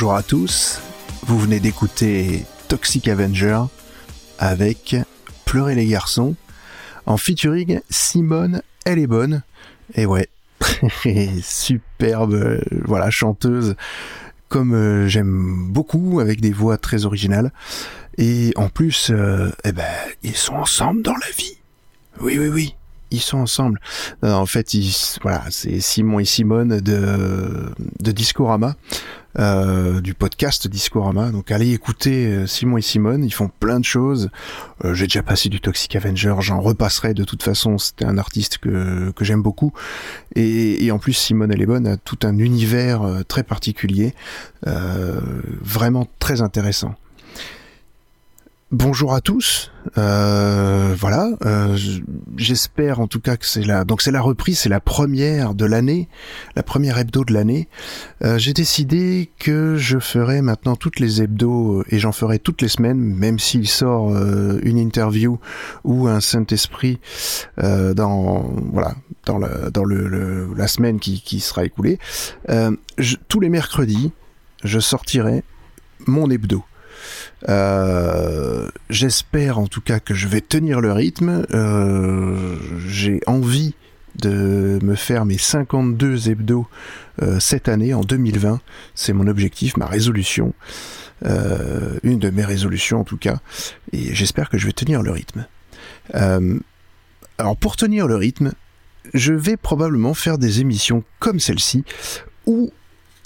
Bonjour à tous, vous venez d'écouter Toxic Avenger avec Pleurer les garçons en featuring Simone, elle est bonne. Et ouais, superbe, euh, voilà, chanteuse comme euh, j'aime beaucoup avec des voix très originales. Et en plus, euh, eh ben, ils sont ensemble dans la vie. Oui, oui, oui ils sont ensemble. en fait, ils, voilà, c'est Simon et Simone de, de Discorama, euh, du podcast Discorama. Donc allez écouter euh, Simon et Simone, ils font plein de choses. Euh, j'ai déjà passé du Toxic Avenger, j'en repasserai de toute façon. C'était un artiste que, que j'aime beaucoup. Et, et, en plus, Simone elle est bonne, a tout un univers euh, très particulier, vraiment très intéressant. Bonjour à tous. Euh, voilà, euh, j'espère en tout cas que c'est la donc c'est la reprise, c'est la première de l'année, la première hebdo de l'année. Euh, j'ai décidé que je ferai maintenant toutes les hebdos et j'en ferai toutes les semaines, même s'il sort une interview ou un Saint Esprit dans voilà dans le dans le, la semaine qui, qui sera écoulée. tous les mercredis, je sortirai mon hebdo. Euh, j'espère en tout cas que je vais tenir le rythme. Euh, j'ai envie de me faire mes 52 hebdos euh, cette année, en 2020. C'est mon objectif, ma résolution. une de mes résolutions en tout cas. Et j'espère que je vais tenir le rythme. alors pour tenir le rythme, je vais probablement faire des émissions comme celle-ci où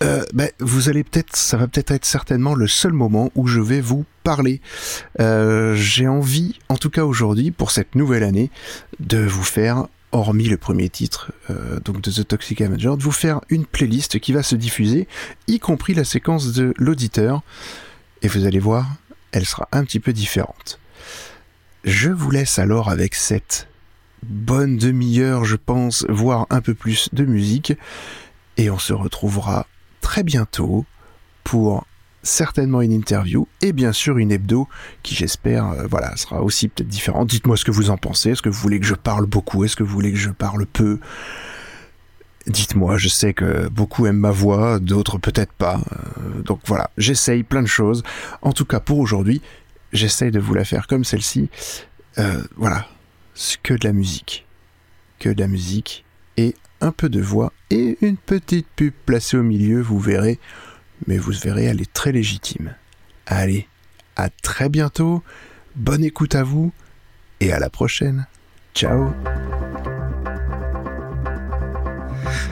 euh, ben, vous allez peut-être, ça va peut-être être certainement le seul moment où je vais vous parler. Euh, j'ai envie, en tout cas aujourd'hui, pour cette nouvelle année, de vous faire, hormis le premier titre, euh, donc de The Toxic Avenger, de vous faire une playlist qui va se diffuser, y compris la séquence de l'auditeur. Et vous allez voir, elle sera un petit peu différente. Je vous laisse alors avec cette bonne demi-heure, je pense, voire un peu plus de musique. Et on se retrouvera très bientôt pour certainement une interview et bien sûr une hebdo qui j'espère euh, voilà sera aussi peut-être différente. Dites-moi ce que vous en pensez. Est-ce que vous voulez que je parle beaucoup? Est-ce que vous voulez que je parle peu? Dites-moi, je sais que beaucoup aiment ma voix, d'autres peut-être pas. Euh, donc voilà, j'essaye plein de choses. En tout cas pour aujourd'hui, j'essaye de vous la faire comme celle-ci. Euh, voilà, que de la musique. Que de la musique et un peu de voix et une petite pub placée au milieu, vous verrez. Mais vous verrez, elle est très légitime. Allez, à très bientôt, bonne écoute à vous et à la prochaine. Ciao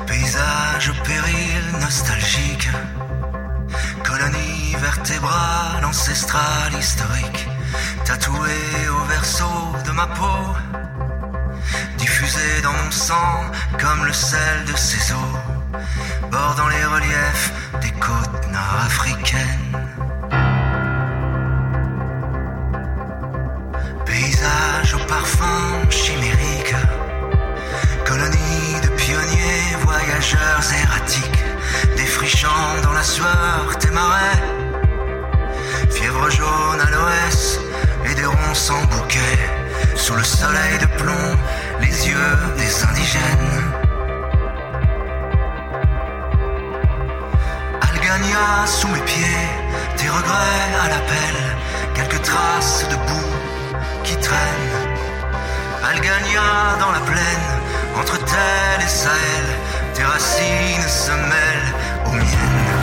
Paysage péril nostalgique, colonie vertébrale ancestrale historique, tatouée au verso de ma peau dans mon sang comme le sel de ses eaux, bordant les reliefs des côtes nord-africaines. Paysage au parfum chimérique, colonie de pionniers, voyageurs erratiques, défrichant dans la sueur des marais, fièvre jaune à l'ouest et des ronces en bouquet, sous le soleil de plomb les yeux des indigènes. Algania sous mes pieds, tes regrets à l'appel, quelques traces de boue qui traînent. Algania dans la plaine, entre tel et Sahel, tes racines se mêlent aux miennes.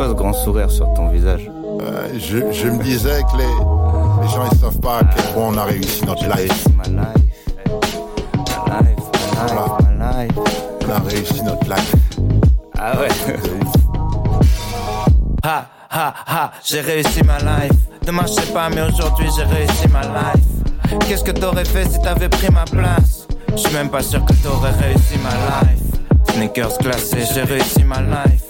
Quoi ce grand sourire sur ton visage Euh, je, je me disais que les, les gens ils savent pas à quel point on a réussi notre life. Life. On a réussi notre life. Ah ouais. Ha ha ha, j'ai réussi ma life. Demain je sais pas, mais aujourd'hui j'ai réussi ma life. Qu'est-ce que t'aurais fait si t'avais pris ma place? Je suis même pas sûr que t'aurais réussi ma life. Sneakers glacés, j'ai réussi ma life.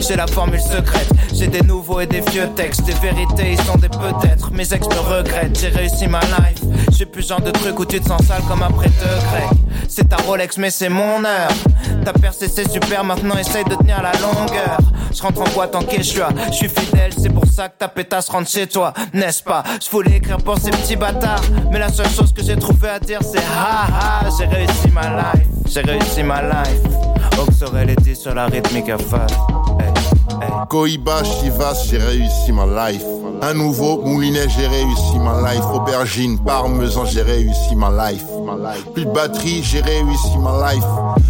J'ai la formule secrète, j'ai des nouveaux et des vieux textes, des vérités, ils sont des peut-être. Mes ex me regrettent, j'ai réussi ma life. J'ai plus genre de truc où tu te sens sale comme après deux grecs. C'est ta Rolex, mais c'est mon heure. T'as percé, c'est super, maintenant essaye de tenir la longueur. Je rentre en boîte en quechua, je suis fidèle, c'est pour ça que ta pétasse rentre chez toi, n'est-ce pas? Je voulais écrire pour ces petits bâtards, mais la seule chose que j'ai trouvé à dire c'est ha ha, j'ai réussi ma life, j'ai réussi ma life. Oxorel était sur la rythmique à face. Hey, hey. Cohiba, Chivas, j'ai réussi ma life. Un nouveau moulinet, j'ai réussi ma life. Aubergine, parmesan, j'ai réussi ma life. Plus de batterie, j'ai réussi ma life.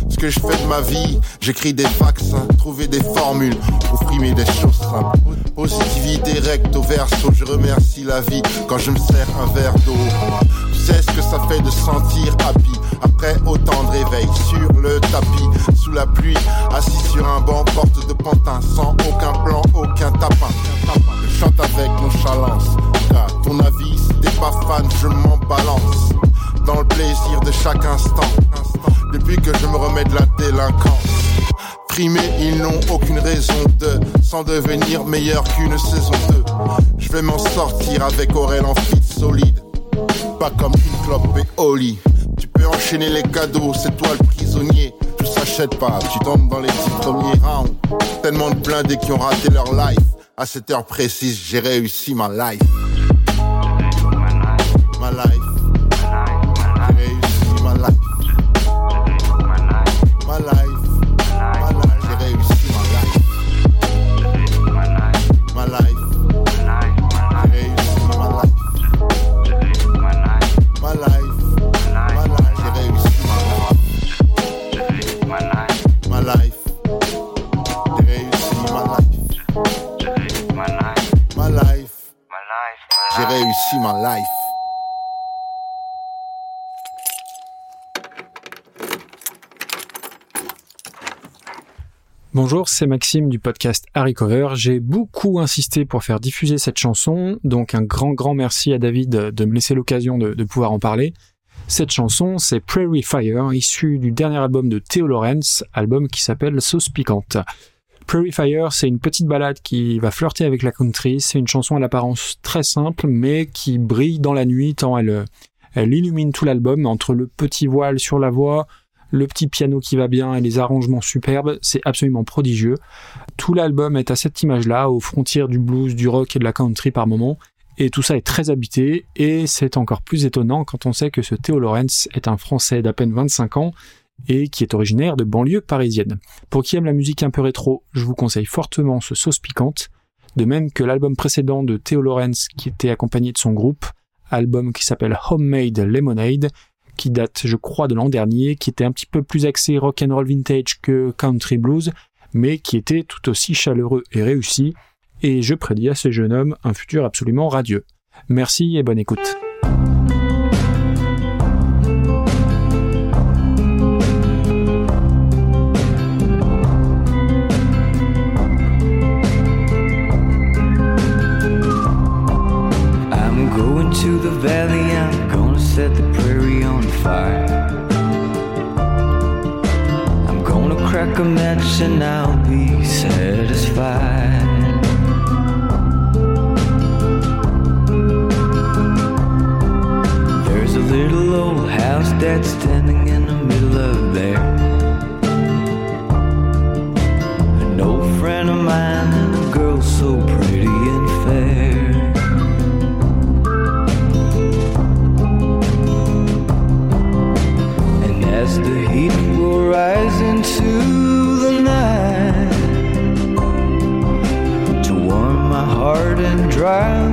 Ce que je fais de ma vie, j'écris des vaccins, trouver des formules, pour frimer des choses simples. Positivité recto verso, je remercie la vie quand je me sers un verre d'eau. Sais ce que ça fait de sentir happy après autant de réveil sur le tapis, sous la pluie, assis sur un banc, porte de pantin, sans aucun plan, aucun tapin. Je chante avec nonchalance, car ton avis, si t'es pas fan, je m'en balance. Dans le plaisir de chaque instant, depuis que je me remets de la délinquance. Ils n'ont aucune raison de sans devenir meilleur qu'une saison 2. Je vais m'en sortir avec Aurel en fit solide. Pas comme une clope et Oli. Tu peux enchaîner les cadeaux, c'est toi le prisonnier. Tu s'achètes pas, tu tombes dans les dix premiers rounds. Tellement de blindés qui ont raté leur life. À cette heure précise, j'ai réussi ma life. Bonjour, c'est Maxime du podcast Harry Cover. J'ai beaucoup insisté pour faire diffuser cette chanson, donc un grand grand merci à David de me laisser l'occasion de, pouvoir en parler. Cette chanson, c'est Prairie Fire, issue du dernier album de Theo Lawrence, album qui s'appelle Sauce Piquante. Prairie Fire, c'est une petite balade qui va flirter avec la country. C'est une chanson à l'apparence très simple, mais qui brille dans la nuit tant elle, elle illumine tout l'album entre le petit voile sur la voix, le petit piano qui va bien et les arrangements superbes, c'est absolument prodigieux. Tout l'album est à cette image-là, aux frontières du blues, du rock et de la country par moments, et tout ça est très habité, et c'est encore plus étonnant quand on sait que ce Theo Lawrence est un Français d'à peine 25 ans, et qui est originaire de banlieue parisienne. Pour qui aime la musique un peu rétro, je vous conseille fortement ce sauce piquante, de même que l'album précédent de Theo Lawrence qui était accompagné de son groupe, album qui s'appelle Homemade Lemonade, qui date, je crois, de l'an dernier, qui était un petit peu plus axé rock and roll vintage que country blues, mais qui était tout aussi chaleureux et réussi, et je prédis à ce jeune homme un futur absolument radieux. Merci et bonne écoute. And I'll be satisfied. There's a little old house that's standing in the middle of there. An old friend of mine and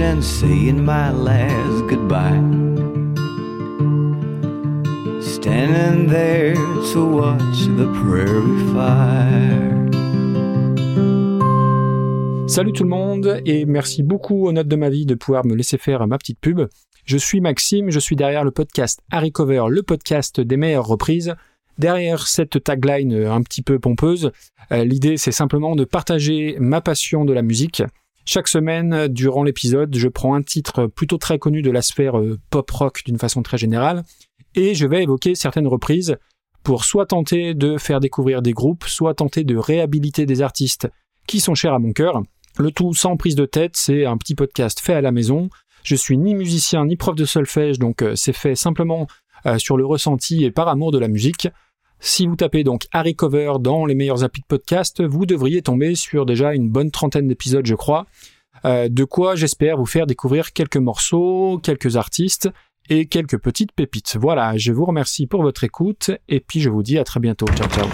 and saying my last goodbye. Standing there to watch the prairie fire. Salut tout le monde et merci beaucoup aux notes de ma vie de pouvoir me laisser faire ma petite pub. Je suis Maxime, je suis derrière le podcast Harry Cover, le podcast des meilleures reprises. Derrière cette tagline un petit peu pompeuse, euh, l'idée c'est simplement de partager ma passion de la musique. Chaque semaine, durant l'épisode, je prends un titre plutôt très connu de la sphère euh, pop-rock d'une façon très générale et je vais évoquer certaines reprises pour soit tenter de faire découvrir des groupes, soit tenter de réhabiliter des artistes qui sont chers à mon cœur. Le tout sans prise de tête, c'est un petit podcast fait à la maison. Je suis ni musicien ni prof de solfège, donc euh, c'est fait simplement euh, sur le ressenti et par amour de la musique. Si vous tapez donc Harry Cover dans les meilleurs applis de podcast, vous devriez tomber sur déjà une bonne trentaine d'épisodes, je crois. Euh, de quoi j'espère vous faire découvrir quelques morceaux, quelques artistes et quelques petites pépites. Voilà, je vous remercie pour votre écoute et puis je vous dis à très bientôt. Ciao ciao.